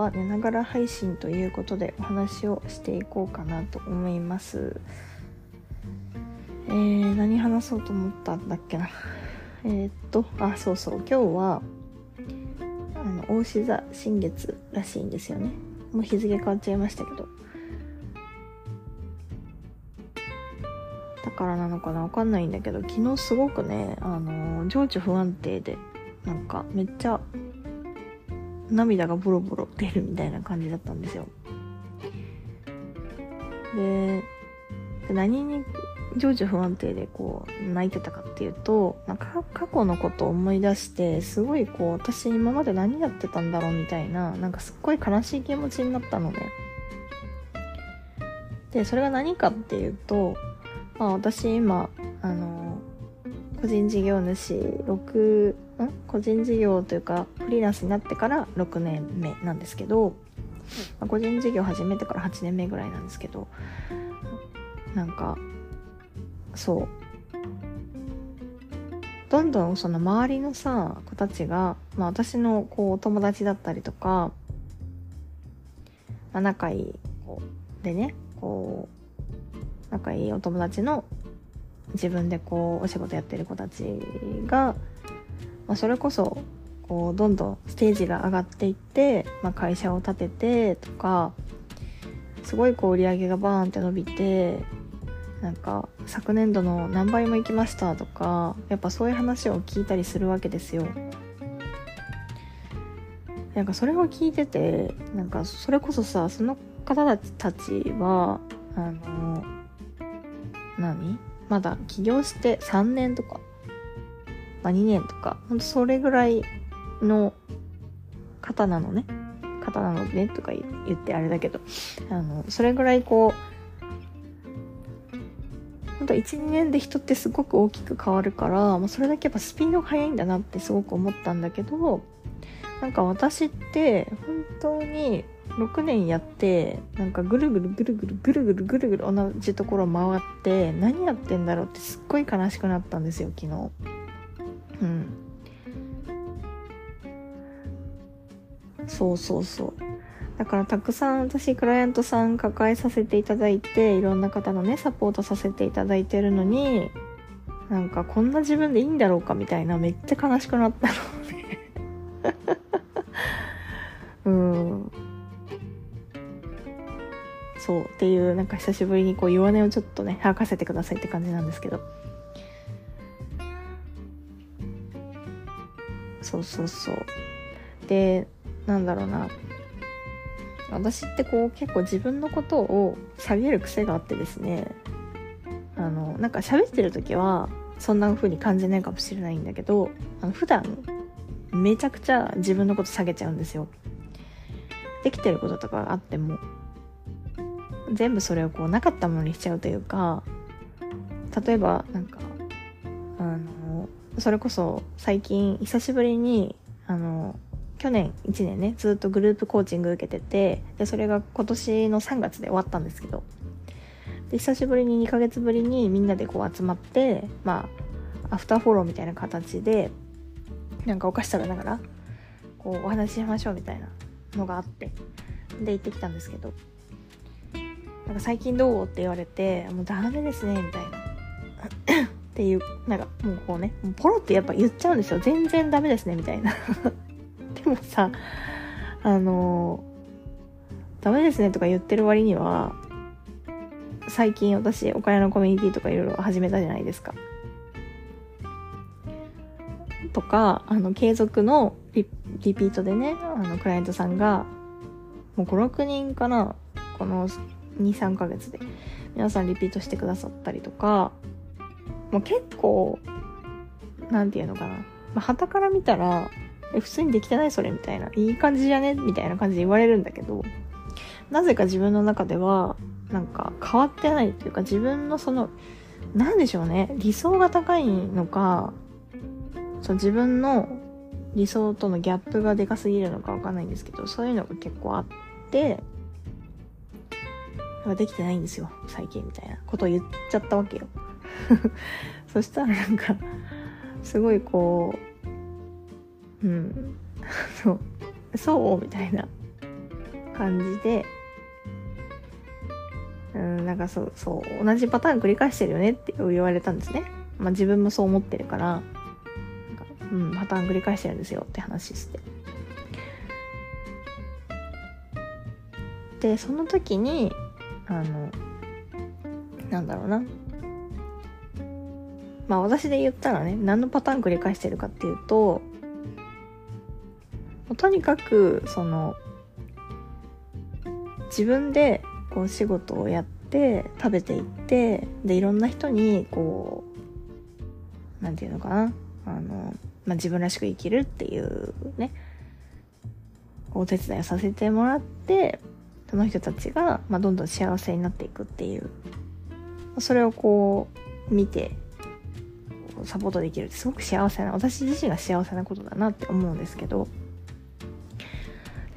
は寝ながら配信ということでお話をしていこうかなと思います。えー、何話そうと思ったんだっけな。えー、っとあそうそう。今日はあの大志座新月らしいんですよね。もう日付変わっちゃいましたけど。だからなのかな。わかんないんだけど昨日すごくねあの情緒不安定でなんかめっちゃ涙がボロボロ出るみたいな感じだったんですよ。で何に情緒不安定でこう泣いてたかっていうとなんか過去のことを思い出してすごいこう私今まで何やってたんだろうみたいななんかすっごい悲しい気持ちになったのね。でそれが何かっていうとまあ私今あの個人事業主6個人事業というかフリーランスになってから6年目なんですけど、まあ、個人事業始めてから8年目ぐらいなんですけどなんかそう。どんどんその周りのさ子たちが、まあ、私のこう友達だったりとか、まあ、仲いい子でねこう仲いいお友達の自分でこうお仕事やってる子たちが、まあ、それこそこうどんどんステージが上がっていって、まあ、会社を立ててとかすごいこう売り上げがバーンって伸びてなんか昨年度の何倍も行きましたとかやっぱそういう話を聞いたりするわけですよ。なんかそれを聞いててなんかそれこそさその方たちはあの何？まだ起業して3年とか、まあ、2年とかほんとそれぐらいの方なのね。方なのねとか言ってあれだけど。あのそれぐらいこう本当12年で人ってすごく大きく変わるから、まあ、それだけやっぱスピードが速いんだなってすごく思ったんだけどなんか私って本当に6年やってなんかぐるぐるぐるぐるぐるぐるぐるぐる同じところ回って何やってんだろうってすっごい悲しくなったんですよ昨日。そうそうそう。だからたくさん私クライアントさん抱えさせていただいていろんな方のねサポートさせていただいてるのになんかこんな自分でいいんだろうかみたいなめっちゃ悲しくなったのね うん。そうっていうなんか久しぶりにこう弱音をちょっとね吐かせてくださいって感じなんですけど。そうそうそう。でなんだろうな。私ってこう結構自分のことを下げる癖があってですね。あのなんか喋ってる時はそんな風に感じないかもしれないんだけどあの普段めちゃくちゃ自分のこと下げちゃうんですよ。できてることとかあっても全部それをこうなかったものにしちゃうというか例えばなんかあのそれこそ最近久しぶりにあの去年1年ねずっとグループコーチング受けててでそれが今年の3月で終わったんですけど。で久しぶりに2ヶ月ぶりにみんなでこう集まってまあアフターフォローみたいな形でなんかお菓子食べながらこうお話ししましょうみたいなのがあってで行ってきたんですけど。なんか最近どうって言われてもうダメですねみたいな。っていうなんかもうこうねポロってやっぱ言っちゃうんですよ。全然ダメですねみたいな。もさあのダメですねとか言ってる割には最近私お金のコミュニティとかいろいろ始めたじゃないですか。とかあの継続のリピートでねあのクライアントさんがもう56人かなこの23ヶ月で皆さんリピートしてくださったりとかもう結構なんていうのかな、まあ、から見たらえ、普通にできてないそれみたいな。いい感じじゃねみたいな感じで言われるんだけど、なぜか自分の中では、なんか変わってないというか、自分のその、なんでしょうね。理想が高いのか、そう自分の理想とのギャップがでかすぎるのかわかんないんですけど、そういうのが結構あって、できてないんですよ、最近みたいなことを言っちゃったわけよ。そしたらなんか、すごいこう、うん。そう。そうみたいな。感じで。うんなんかそうそう同じパターン繰り返してるよねって言われたんですね、まあ、自分もそう思ってるから、うん、パターン繰り返してるんですよって話して。でその時にあのなんだろうな。まあ私で言ったらね何のパターン繰り返してるかっていうととにかくその自分でこう仕事をやって食べていってでいろんな人にこう何て言うのかなあの、まあ、自分らしく生きるっていうねお手伝いをさせてもらってその人たちが、まあ、どんどん幸せになっていくっていうそれをこう見てサポートできるってすごく幸せな私自身が幸せなことだなって思うんですけど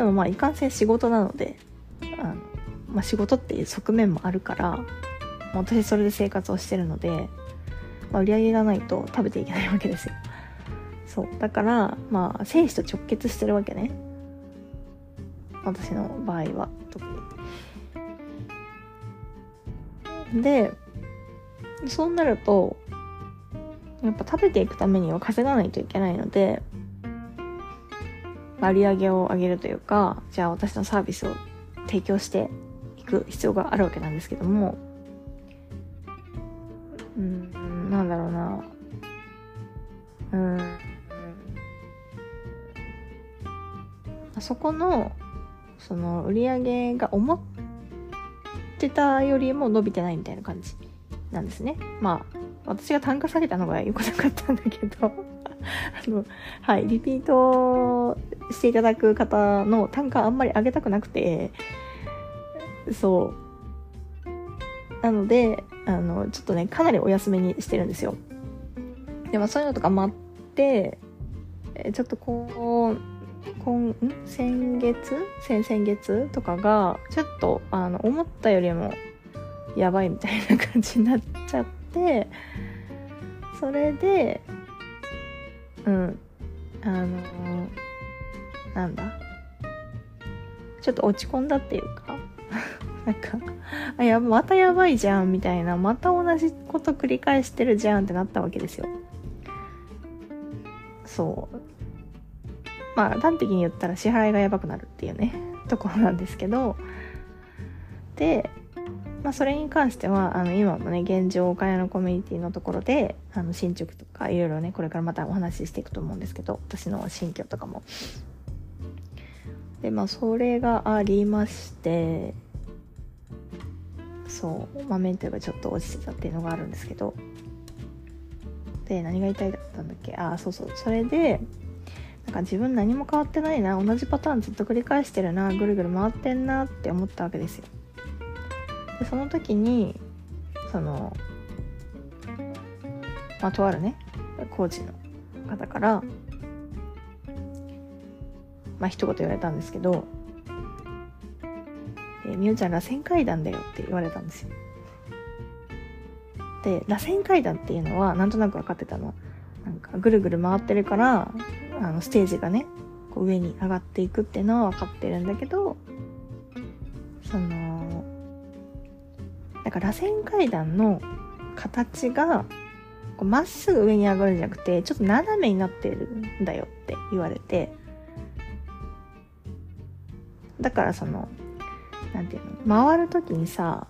でもまあいかんせん仕事なのであの、まあ、仕事っていう側面もあるから、私それで生活をしてるので、まあ、売り上げがないと食べていけないわけですよ。そう。だからまあ生死と直結してるわけね。私の場合は特に。でそうなるとやっぱ食べていくためには稼がないといけないので売り上げを上げるというかじゃあ私のサービスを提供していく必要があるわけなんですけども。うんなんだろうな。うん。そこのその売り上げが思ってたよりも伸びてないみたいな感じなんですね。まあ、私が単価下げたのが良くなかったんだけど。あの、はい、リピートしていただく方の単価あんまり上げたくなくて、そう。なので、あの、ちょっとね、かなりお休みにしてるんですよ。でもそういうのとか待って、ちょっとこう、今先月？先々月とかがちょっとあの思ったよりもやばいみたいな感じになっちゃってそれでうん。あのなんだ？ちょっと落ち込んだっていうか？なんかあやまたやばいじゃんみたいな。また同じこと繰り返してるじゃんってなったわけですよ。そう。まあ端的に言ったら支払いがやばくなるっていうねところなんですけど。で、まあ、それに関してはあの今もね現状岡谷のコミュニティのところであの進捗とかいろいろねこれからまたお話ししていくと思うんですけど私の心境とかも。でまあそれがありましてそうまあメンタルがちょっと落ちてたっていうのがあるんですけど。で何が言いたいだったんだっけ？ああそうそう。それでなんか自分何も変わってないな同じパターンずっと繰り返してるなぐるぐる回ってんなって思ったわけですよ。でその時にそのまあとあるねコーチの方からまあ一言言われたんですけど「えみゆちゃん螺旋階段だよ」って言われたんですよ。で螺旋階段っていうのはなんとなく分かってたの。なんかぐるぐる回ってるからあのステージがねこう上に上がっていくっていうのは分かってるんだけどそのだか螺旋階段の形がまっすぐ上に上がるんじゃなくてちょっと斜めになってるんだよって言われて。だからそのなんていうの回る時にさ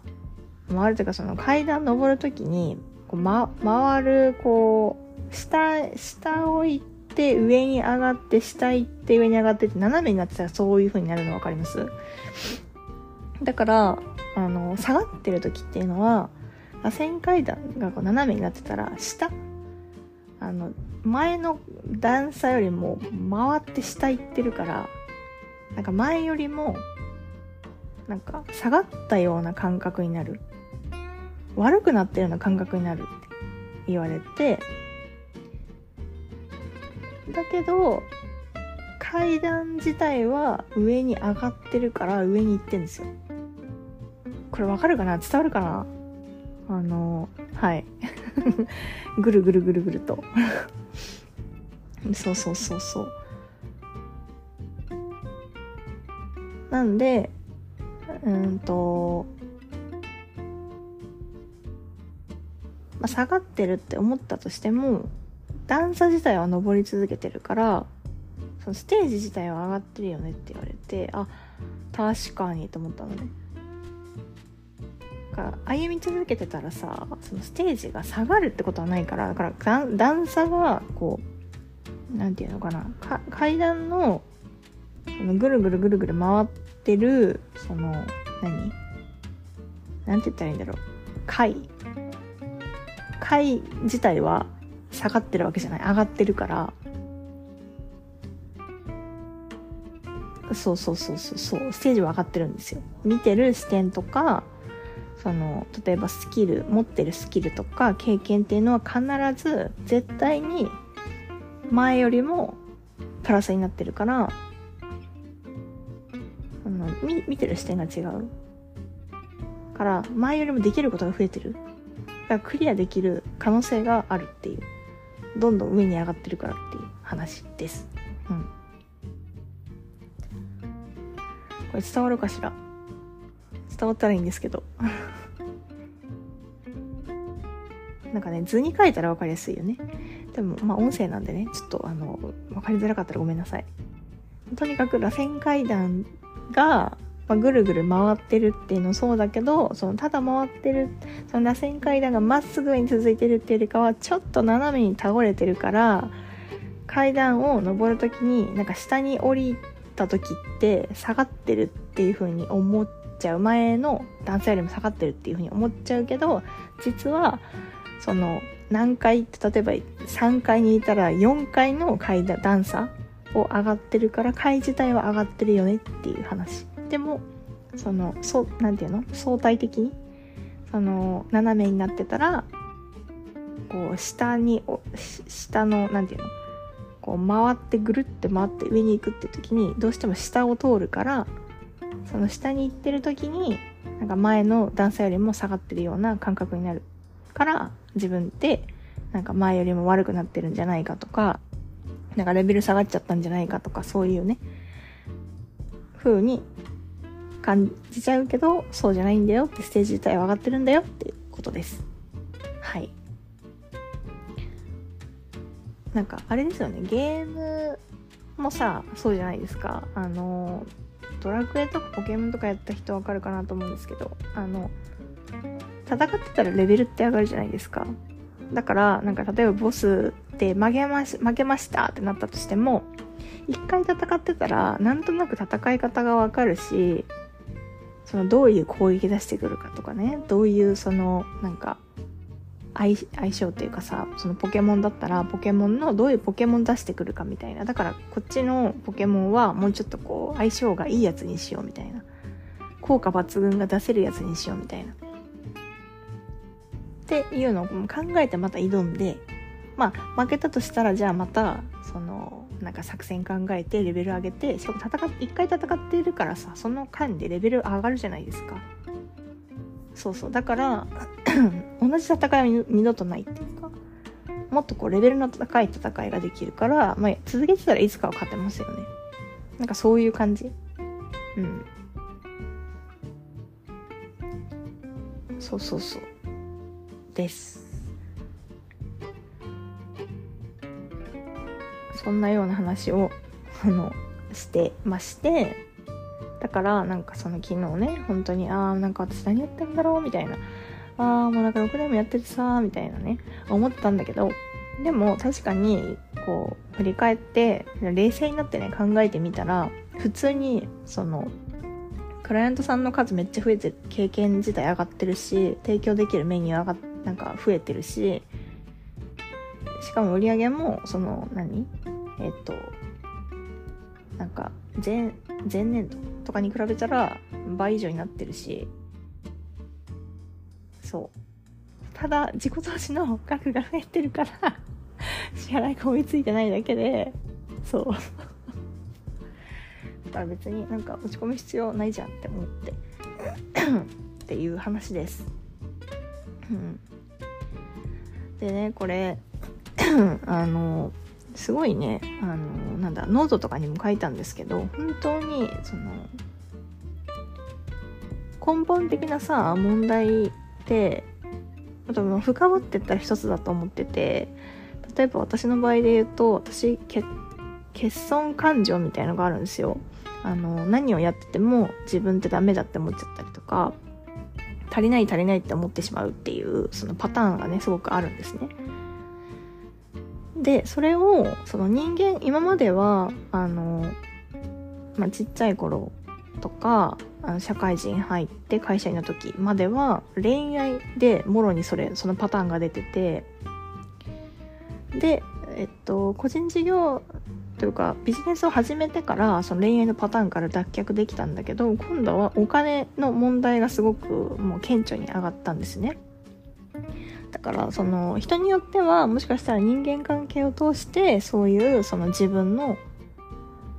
回るというかその階段登る時にこう、ま、回るこう下下を行って上に上がって下行って上に上がってって斜めになってたらそういう風になるの分かります？だからあの下がってる時っていうのは螺旋階段がこう斜めになってたら下あの前の段差よりも回って下行ってるからなんか前よりもなんか下がったような感覚になる。悪くなったような感覚になるって言われてだけど階段自体は上に上がってるから上に行ってんですよ。これわかるかな？伝わるかな？あのはい。ぐるぐるぐるぐると。そうそうそうそう。なんでうんと、まあ、下がってるって思ったとしても段差自体は上り続けてるからそのステージ自体は上がってるよねって言われてあ確かにと思ったのね。か歩み続けてたらさそのステージが下がるってことはないからだから段差がこう何て言うのかな階段のそのぐるぐるぐるぐる回ってるその何？なんて言ったらいいんだろう。階。階自体は下がってるわけじゃない。上がってるから。そうそうそうそうそう。ステージは上がってるんですよ。見てる視点とかその例えばスキル持ってるスキルとか経験っていうのは必ず絶対に前よりもプラスになってるからあの見見てる視点が違うから前よりもできることが増えてる。だからクリアできる可能性があるっていう。どんどん上に上がってるからっていう話です。うん。これ伝わるかしら？伝わったらいいんですけど。なんかね図に書いたら分かりやすいよね。でもまあ音声なんでねちょっとあの分かりづらかったらごめんなさい。とにかく螺旋階段が、まあ、ぐるぐる回ってるっていうのそうだけどそのただ回ってるその螺旋階段がまっすぐに続いてるっていうよりかはちょっと斜めに倒れてるから階段を登る時になんか下に降りた時って下がってるっていう風に思っちゃう前の段差よりも下がってるっていう風に思っちゃうけど実はその何階って例えば3階にいたら4階の階段段差を上がってるから階自体は上がってるよねっていう話。でもそのそなんていうの？相対的にその斜めになってたらこう下に下のなんていうの？こう回ってぐるって回って上に行くって時にどうしても下を通るからその下に行ってる時になんか前の段差よりも下がってるような感覚になるから自分ってなんか前よりも悪くなってるんじゃないかとかなんかレベル下がっちゃったんじゃないかとかそういうね風に感じちゃうけどそうじゃないんだよってステージ自体は上がってるんだよっていうことです。はい。なんかあれですよねゲームもさそうじゃないですか。あのドラクエとかポケモンとかやった人わかるかなと思うんですけどあの戦ってたらレベルって上がるじゃないですか。だからなんか例えばボスで負けまし負けましたってなったとしても一回戦ってたらなんとなく戦い方がわかるしそのどういう攻撃出してくるかとかねどういうそのなんか相性っていうかさそのポケモンだったらポケモンのどういうポケモン出してくるかみたいな。だからこっちのポケモンはもうちょっとこう相性がいいやつにしようみたいな。効果抜群が出せるやつにしようみたいな。っていうのを考えてまた挑んでまあ負けたとしたらじゃあまたそのなんか作戦考えてレベル上げてしかも戦っ1回戦っているからさその間でレベル上がるじゃないですか。そうそう。だから 同じ戦いは二度とないっていうかもっとこうレベルの高い戦いができるから、まあ、続けてたらいつかは勝てますよね。なんかそういう感じ。うん。そうそうそう。です。そんなような話をあのしてまして。だからなんかその昨日ね本当にああなんか私何やってんだろうみたいな。ああもうなんか6年もやっててさみたいなね思ったんだけどでも確かにこう振り返って冷静になってね考えてみたら普通にそのクライアントさんの数めっちゃ増えて経験自体上がってるし提供できるメニュー上がなんか増えてるししかも売り上げもその何？えっとなんか前前年度とかに比べたら倍以上になってるし。そう。ただ自己投資の額が増えてるから支払いが追いついてないだけでそう。だから別になんか落ち込む必要ないじゃんって思って っていう話です。うん。でねこれ あのすごいねあのなんだノートとかにも書いたんですけど本当にその根本的なさ問題って多分深掘ってったら一つだと思ってて例えば私の場合で言うと私欠損感情みたいのがあるんですよ。あの何をやってても自分ってダメだって思っちゃったりとか足りない足りないって思ってしまうっていうそのパターンがねすごくあるんですね。でそれをその人間今まではあの、まあ、ちっちゃい頃とかあの社会人入って会社員の時までは恋愛でもろにそれそのパターンが出ててでえっと個人事業というかビジネスを始めてからその恋愛のパターンから脱却できたんだけど今度はお金の問題がすごくもう顕著に上がったんですね。だからその人によってはもしかしたら人間関係を通してそういうその自分の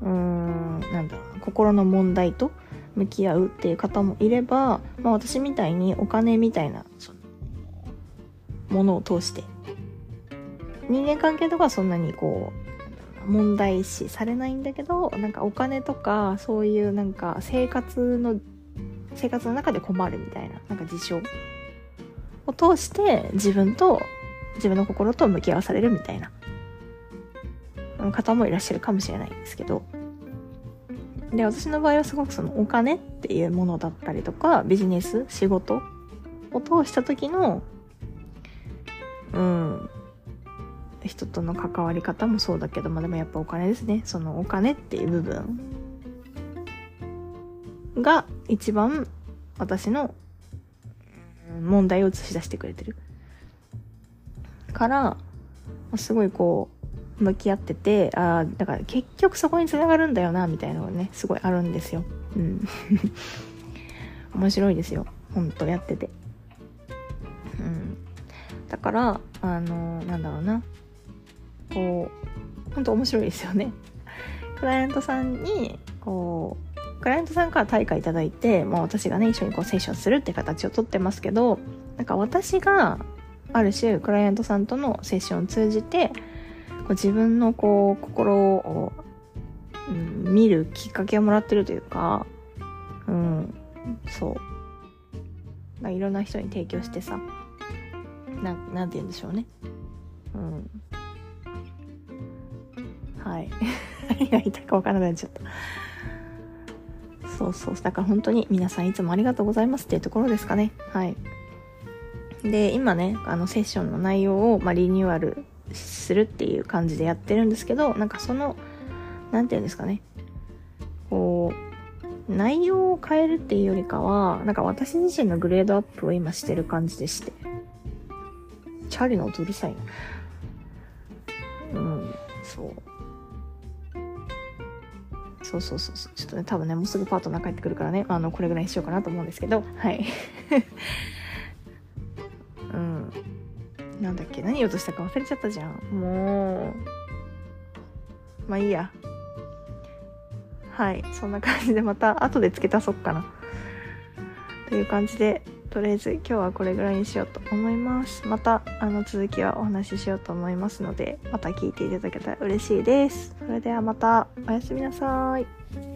うーんなんだろう心の問題と向き合うっていう方もいれば、まあ、私みたいにお金みたいなそのものを通して人間関係とかはそんなにこう問題視されないんだけどなんかお金とかそういうなんか生活の生活の中で困るみたいななんか事象を通して自分と自分の心と向き合わされるみたいな。方もいらっしゃるかもしれないんですけど。で私の場合はすごくそのお金っていうものだったりとかビジネス仕事を通した時のうん人との関わり方もそうだけどまあでもやっぱお金ですね。そのお金っていう部分が一番私の問題を映し出してくれてる。からすごいこう向き合っててああだから結局そこにつながるんだよなみたいなのがねすごいあるんですよ。うん。面白いですよ。ほんとやってて。うん。だからあのなんだろうな。こうほんと面白いですよね。クライアントさんにこうクライアントさんから対価いただいて、まあ、私がね一緒にこうセッションするって形をとってますけどなんか私がある種クライアントさんとのセッションを通じてこう自分のこう心を、うん、見るきっかけをもらってるというかうんそう。まあいろんな人に提供してさななんて言うんでしょうね。うん。はい。何が言いたいか分からなくなっちゃった。そうそう。だから本当に皆さんいつもありがとうございますっていうところですかね。はい。で今ねあのセッションの内容を、まあ、リニューアルするっていう感じでやってるんですけどなんかその何て言うんですかね。こう内容を変えるっていうよりかはなんか私自身のグレードアップを今してる感じでして。チャリの音うるさいな。うんそう。そうそうそうそう。ちょっとね多分ねもうすぐパートナー帰ってくるからね。あのこれぐらいにしようかなと思うんですけど。はい。うん。なんだっけ？何言おうとしたか忘れちゃったじゃん。もう。まあいいや。はい。そんな感じでまた後で付け足そっかな。という感じでとりあえず今日はこれぐらいにしようと思います。またあの続きはお話ししようと思いますのでまた聞いていただけたら嬉しいです。それではまたおやすみなさい。